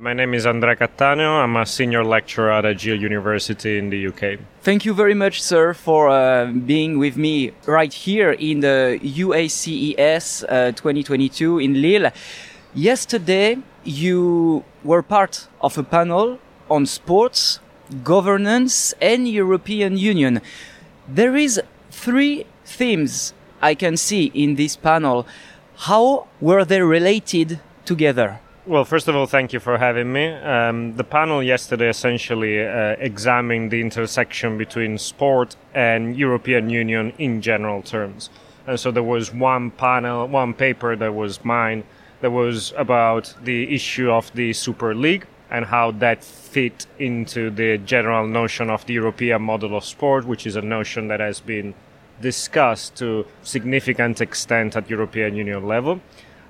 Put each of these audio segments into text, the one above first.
My name is Andrea Cattaneo. I'm a senior lecturer at Edge Hill University in the UK. Thank you very much, sir, for uh, being with me right here in the UACES uh, 2022 in Lille. Yesterday, you were part of a panel on sports, governance, and European Union. There is three themes I can see in this panel. How were they related together? Well, first of all, thank you for having me. Um, the panel yesterday essentially uh, examined the intersection between sport and European Union in general terms. And so there was one panel, one paper that was mine that was about the issue of the Super League and how that fit into the general notion of the European model of sport, which is a notion that has been discussed to significant extent at European Union level.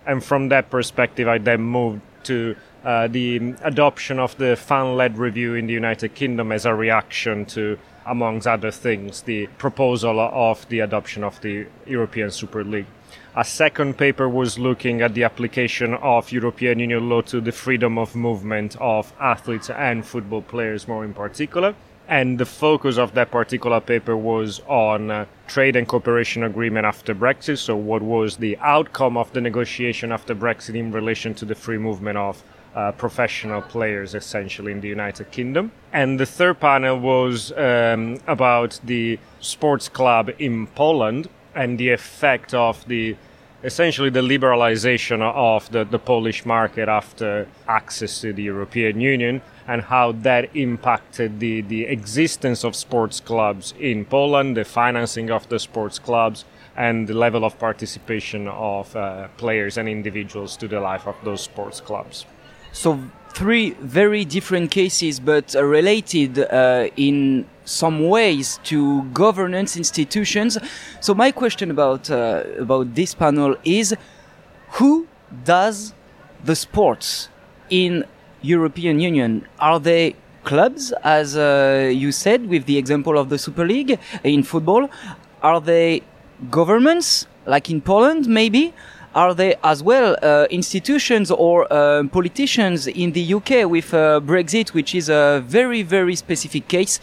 And from that perspective, I then moved to uh, the adoption of the fan-led review in the United Kingdom as a reaction to, amongst other things, the proposal of the adoption of the European Super League. A second paper was looking at the application of European Union law to the freedom of movement of athletes and football players, more in particular. And the focus of that particular paper was on uh, trade and cooperation agreement after Brexit. So, what was the outcome of the negotiation after Brexit in relation to the free movement of uh, professional players, essentially, in the United Kingdom? And the third panel was um, about the sports club in Poland and the effect of the essentially the liberalization of the, the Polish market after access to the European Union and how that impacted the, the existence of sports clubs in Poland, the financing of the sports clubs, and the level of participation of uh, players and individuals to the life of those sports clubs. So, three very different cases, but uh, related uh, in some ways to governance institutions. So, my question about uh, about this panel is: Who does the sports in European Union? Are they clubs, as uh, you said, with the example of the Super League in football? Are they governments, like in Poland, maybe? Are they as well uh, institutions or uh, politicians in the UK with uh, Brexit, which is a very, very specific case?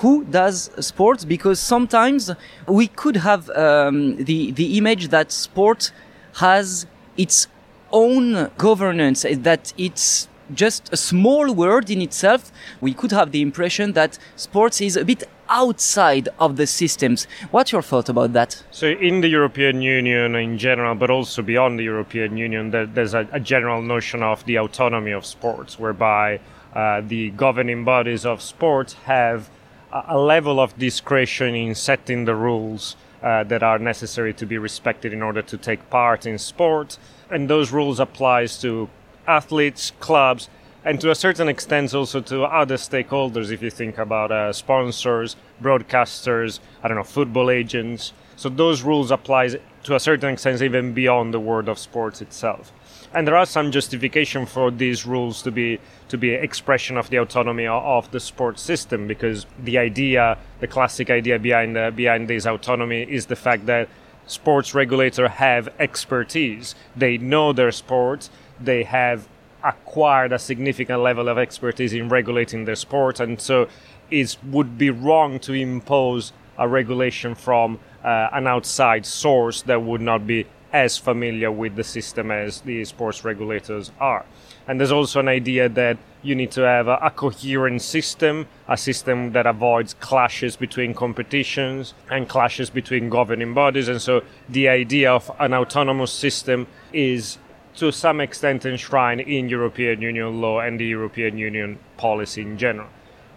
Who does sports? Because sometimes we could have um, the the image that sport has its own governance, that it's just a small word in itself, we could have the impression that sports is a bit outside of the systems. What's your thought about that? So, in the European Union in general, but also beyond the European Union, there, there's a, general notion of the autonomy of sports, whereby uh, the governing bodies of sports have a, a, level of discretion in setting the rules. Uh, that are necessary to be respected in order to take part in sport, and those rules applies to athletes, clubs, and to a certain extent also to other stakeholders if you think about uh, sponsors broadcasters i don't know football agents. So those rules apply to a certain extent even beyond the world of sports itself. And there are some justification for these rules to be to be expression of the autonomy of the sports system because the idea the classic idea behind uh, behind this autonomy is the fact that sports regulators have expertise. They know their sport they have acquired a significant level of expertise in regulating their sport, and so it would be wrong to impose a regulation from uh, an outside source that would not be as familiar with the system as the sports regulators are. And there's also an idea that you need to have a, a, coherent system, a system that avoids clashes between competitions and clashes between governing bodies. And so the idea of an autonomous system is to some extent enshrined in European Union law and the European Union policy in general.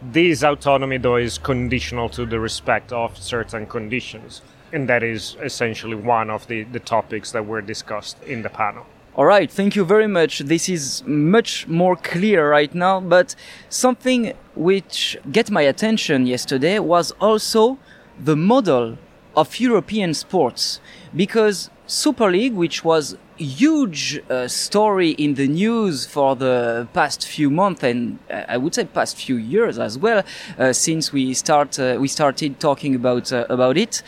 This autonomy, though, is conditional to the respect of certain conditions, and that is essentially one of the, the topics that were discussed in the panel. All right, thank you very much. This is much more clear right now, but something which get my attention yesterday was also the model of European sports because Super League, which was huge uh, story in the news for the past few months and uh, I would say past few years as well uh, since we start uh, we started talking about uh, about it.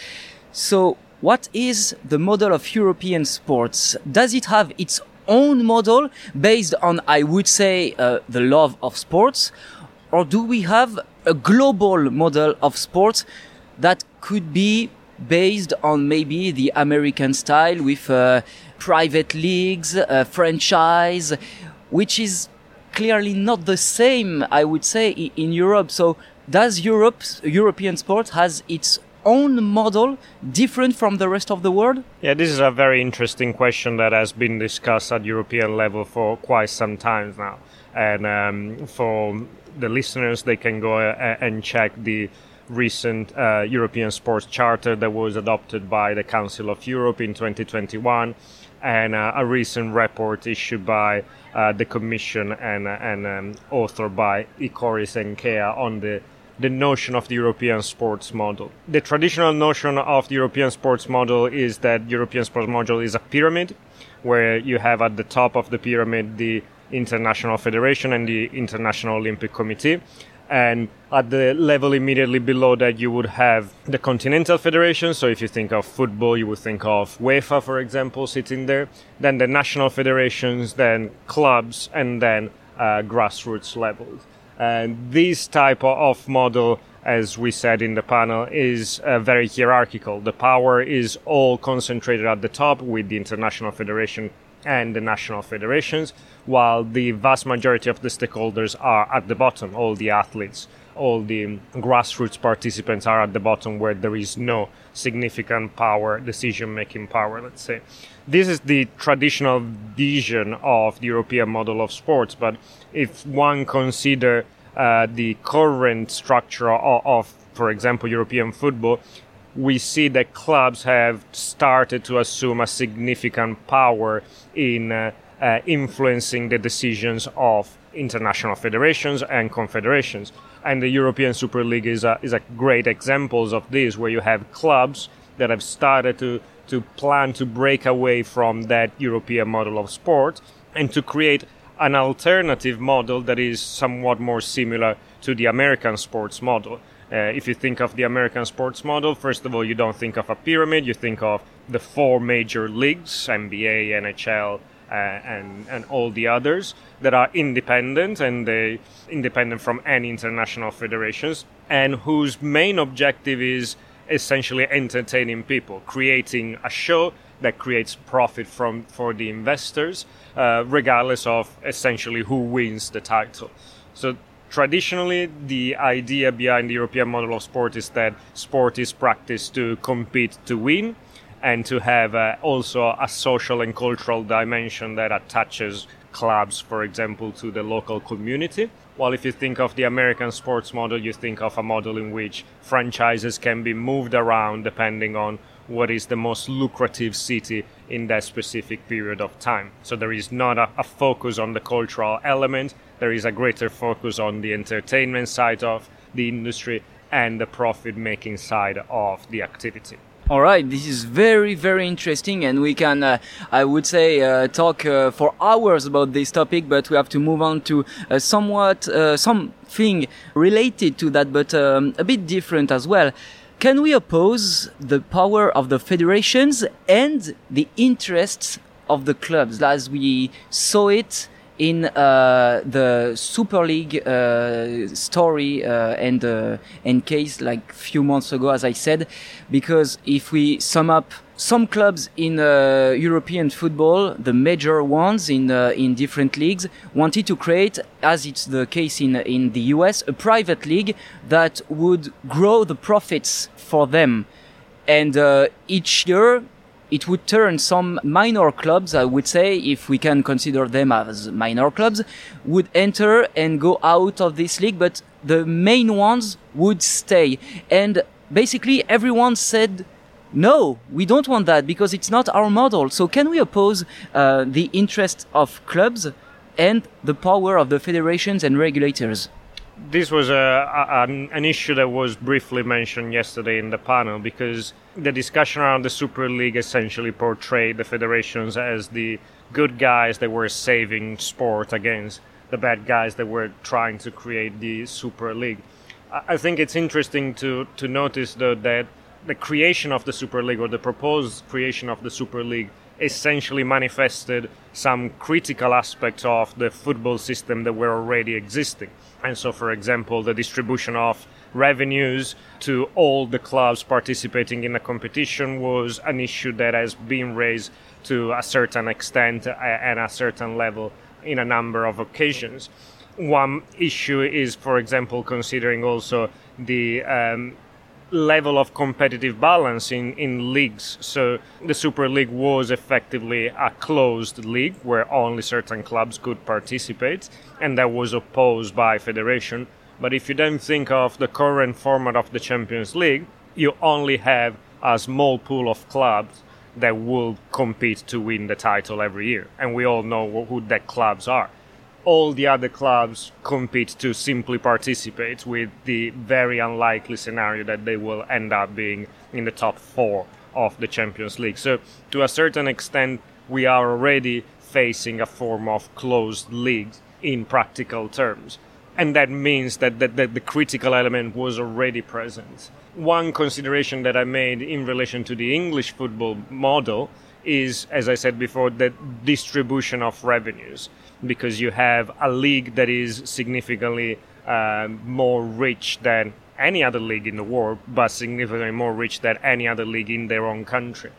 So what is the model of European sports? Does it have its own model based on, I would say, uh, the love of sports? Or do we have a global model of sports that could be based on maybe the American style with uh, private leagues, uh, franchise, which is clearly not the same, I would say, in Europe. So does Europe's European sport has its own model different from the rest of the world? Yeah, this is a very interesting question that has been discussed at European level for quite some time now. And um, for the listeners, they can go uh, and check the recent uh, European Sports Charter that was adopted by the Council of Europe in 2021 and uh, a recent report issued by uh, the Commission and, uh, and um, authored by Ecorys and Kea on the the notion of the European sports model. The traditional notion of the European sports model is that European sports model is a pyramid where you have at the top of the pyramid the International Federation and the International Olympic Committee and at the level immediately below that you would have the continental federation. So if you think of football you would think of uefa for example sitting there. Then the national federations then clubs and then uh, grassroots levels and this type of model as we said in the panel is uh, very hierarchical. The power is all concentrated at the top with the international federation and the national federations, while the vast majority of the stakeholders are at the bottom, all the athletes, all the grassroots participants are at the bottom where there is no significant power, decision making power, let's say. This is the traditional vision of the European model of sports, but if one consider uh, the current structure of, of, for example, European football, we see that clubs have started to assume a significant power in uh, uh, influencing the decisions of international federations and confederations. And the European Super League is a, is a great example of this, where you have clubs that have started to, to plan to break away from that European model of sport and to create an alternative model that is somewhat more similar to the American sports model. Uh, if you think of the American sports model, first of all, you don't think of a pyramid, you think of the four major leagues NBA, NHL, uh, and, and all the others that are independent and they independent from any international federations and whose main objective is essentially entertaining people, creating a show that creates profit from for the investors, uh, regardless of essentially who wins the title. So traditionally the idea behind the European model of sport is that sport is practiced to compete to win and to have uh, also a social and cultural dimension that attaches clubs, for example, to the local community. While if you think of the American sports model, you think of a model in which franchises can be moved around depending on what is the most lucrative city in that specific period of time. So there is not a, a focus on the cultural element, there is a greater focus on the entertainment side of the industry and the profit making side of the activity. All right, this is very, very interesting, and we can, uh, I would say, uh, talk uh, for hours about this topic, but we have to move on to uh, somewhat uh, something related to that, but um, a bit different as well. Can we oppose the power of the federations and the interests of the clubs, as we saw it in uh, the Super League uh, story uh, and uh, and case like few months ago, as I said, because if we sum up some clubs in uh, European football, the major ones in in different leagues, wanted to create, as it's the case in in the US, a private league that would grow the profits for them, and each year it would turn some minor clubs, I would say, if we can consider them as minor clubs, would enter and go out of this league, but the main ones would stay. And basically everyone said, no, we don't want that because it's not our model. So can we oppose uh, the interest of clubs and the power of the federations and regulators? This was a, a, an issue that was briefly mentioned yesterday in the panel because the discussion around the Super League essentially portrayed the federations as the good guys that were saving sport against the bad guys that were trying to create the Super League. I think it's interesting to, to notice though that the creation of the Super League or the proposed creation of the Super League essentially manifested some critical aspects of the football system that were already existing. And so, for example, the distribution of revenues to all the clubs participating in a competition was an issue that has been raised to a certain extent and a certain level in a number of occasions. One issue is, for example, considering also the um, level of competitive balance in, in leagues. So the Super League was effectively a closed league where only certain clubs could participate, and that was opposed by federation. But if you then think of the current format of the Champions League, you only have a small pool of clubs that will compete to win the title every year, and we all know who that clubs are all the other clubs compete to simply participate with the very unlikely scenario that they will end up being in the top four of the Champions League. So, to a certain extent, we are already facing a form of closed league in practical terms. And that means that, that, that the critical element was already present. One consideration that I made in relation to the English football model is, as I said before, the distribution of revenues because you have a league that is significantly uh, more rich than any other league in the world, but significantly more rich than any other league in their own country.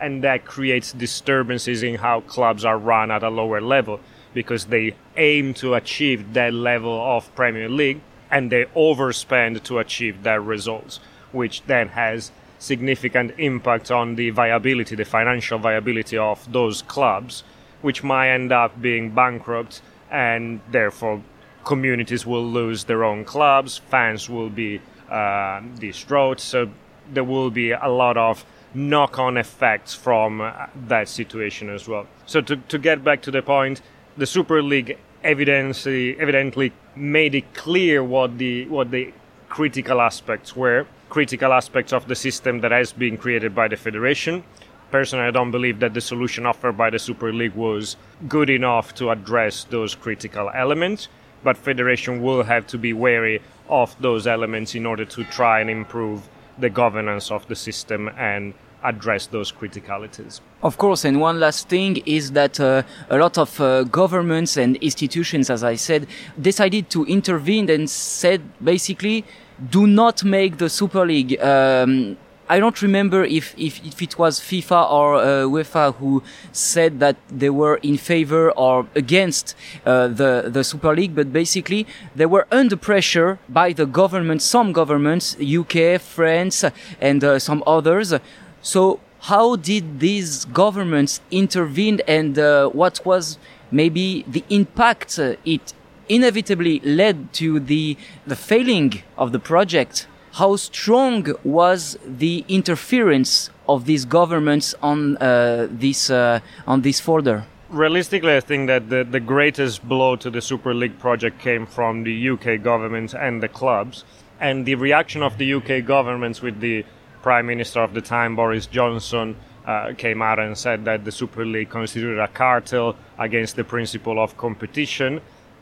And that creates disturbances in how clubs are run at a lower level because they aim to achieve that level of Premier League and they overspend to achieve that results, which then has significant impact on the viability, the financial viability of those clubs which might end up being bankrupt, and therefore communities will lose their own clubs, fans will be uh, destroyed. So there will be a lot of knock-on effects from uh, that situation as well. So to, to get back to the point, the Super League evidently, evidently made it clear what the what the critical aspects were, critical aspects of the system that has been created by the federation, personally, I don't believe that the solution offered by the Super League was good enough to address those critical elements. But Federation will have to be wary of those elements in order to try and improve the governance of the system and address those criticalities. Of course, and one last thing is that uh, a lot of uh, governments and institutions, as I said, decided to intervene and said basically, do not make the Super League. Um, I don't remember if, if, if it was FIFA or uh, UEFA who said that they were in favor or against uh, the the Super League, but basically they were under pressure by the government, some governments, UK, France, and uh, some others. So how did these governments intervene, and uh, what was maybe the impact it inevitably led to the the failing of the project? How strong was the interference of these governments on uh, this uh, on this folder? Realistically, I think that the, the greatest blow to the Super League project came from the UK government and the clubs, and the reaction of the UK governments with the Prime Minister of the time, Boris Johnson, uh, came out and said that the Super League considered a cartel against the principle of competition.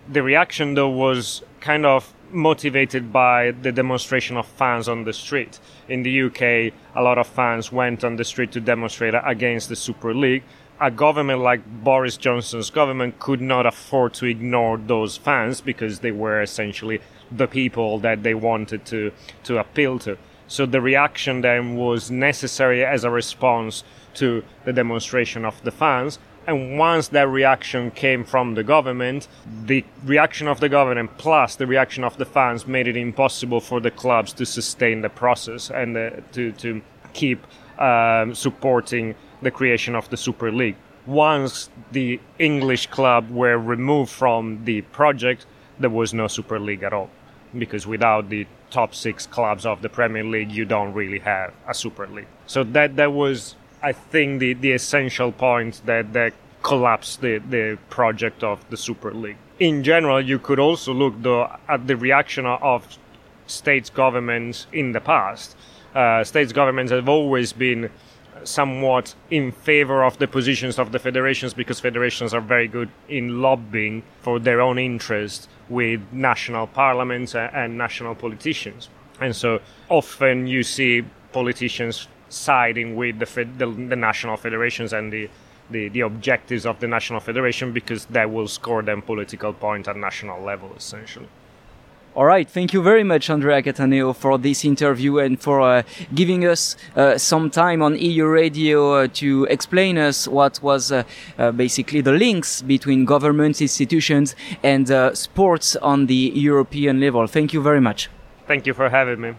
The reaction, though, was kind of motivated by the demonstration of fans on the street. In the UK, a lot of fans went on the street to demonstrate against the Super League. A government like Boris Johnson's government could not afford to ignore those fans because they were essentially the people that they wanted to, to appeal to. So the reaction then was necessary as a response to the demonstration of the fans, and once that reaction came from the government, the reaction of the government plus the reaction of the fans made it impossible for the clubs to sustain the process and uh, to, to keep um, supporting the creation of the Super League. Once the English club were removed from the project, there was no Super League at all. Because without the top six clubs of the Premier League, you don't really have a Super League. So that that was I think the, the essential point that, that collapsed the, the project of the Super League. In general, you could also look though at the reaction of states governments in the past. Uh, states governments have always been somewhat in favor of the positions of the federations because federations are very good in lobbying for their own interest with national parliaments and national politicians. And so often you see politicians siding with the, the, the national federations and the the, the objectives of the national federation because that will score them political point at national level essentially. All right. Thank you very much, Andrea Cattaneo, for this interview and for uh, giving us uh, some time on EU Radio uh, to explain us what was uh, uh, basically the links between government institutions and uh, sports on the European level. Thank you very much. Thank you for having me.